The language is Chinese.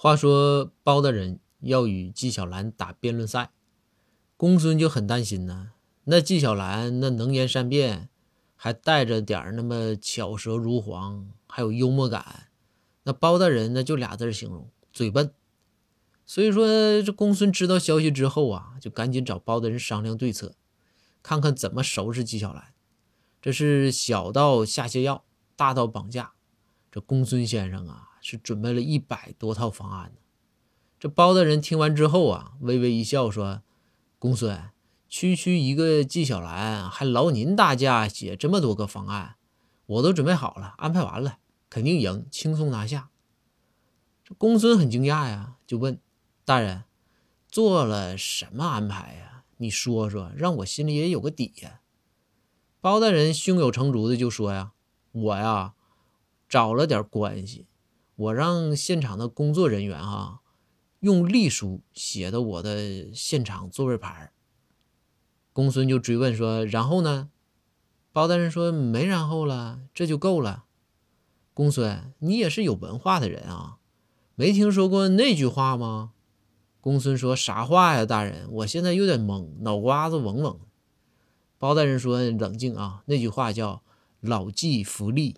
话说包大人要与纪晓岚打辩论赛，公孙就很担心呢。那纪晓岚那能言善辩，还带着点那么巧舌如簧，还有幽默感。那包大人呢，就俩字形容：嘴笨。所以说，这公孙知道消息之后啊，就赶紧找包大人商量对策，看看怎么收拾纪晓岚。这是小到下泻药，大到绑架。这公孙先生啊。是准备了一百多套方案呢。这包大人听完之后啊，微微一笑说：“公孙，区区一个纪晓岚，还劳您大驾写这么多个方案，我都准备好了，安排完了，肯定赢，轻松拿下。”这公孙很惊讶呀，就问：“大人，做了什么安排呀？你说说，让我心里也有个底呀。”包大人胸有成竹的就说：“呀，我呀，找了点关系。”我让现场的工作人员哈，用隶书写的我的现场座位牌。公孙就追问说：“然后呢？”包大人说：“没然后了，这就够了。”公孙，你也是有文化的人啊，没听说过那句话吗？公孙说：“啥话呀，大人？我现在有点懵，脑瓜子嗡嗡。”包大人说：“冷静啊，那句话叫‘老骥伏枥’。”